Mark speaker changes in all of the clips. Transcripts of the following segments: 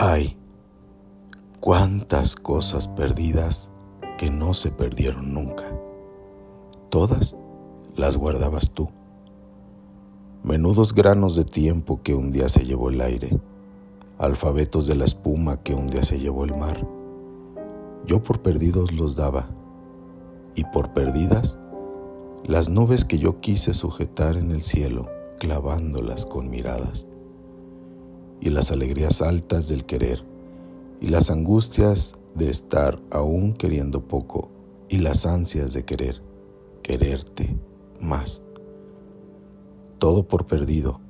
Speaker 1: Hay cuántas cosas perdidas que no se perdieron nunca. Todas las guardabas tú. Menudos granos de tiempo que un día se llevó el aire, alfabetos de la espuma que un día se llevó el mar. Yo por perdidos los daba, y por perdidas las nubes que yo quise sujetar en el cielo, clavándolas con miradas y las alegrías altas del querer, y las angustias de estar aún queriendo poco, y las ansias de querer, quererte más. Todo por perdido,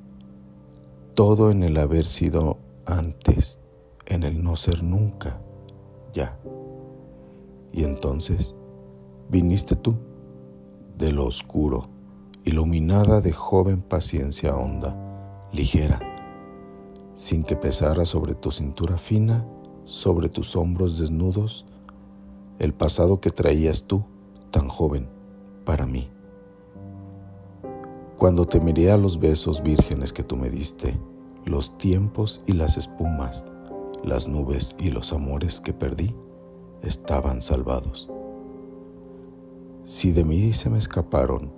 Speaker 1: todo en el haber sido antes, en el no ser nunca, ya. Y entonces viniste tú, de lo oscuro, iluminada de joven paciencia honda, ligera, sin que pesara sobre tu cintura fina, sobre tus hombros desnudos, el pasado que traías tú, tan joven, para mí. Cuando te miré a los besos vírgenes que tú me diste, los tiempos y las espumas, las nubes y los amores que perdí, estaban salvados. Si de mí se me escaparon,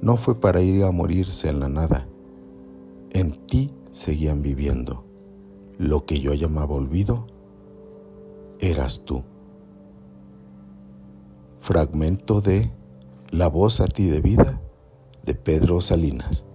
Speaker 1: no fue para ir a morirse en la nada. En ti seguían viviendo. Lo que yo llamaba olvido, eras tú. Fragmento de La voz a ti de vida de Pedro Salinas.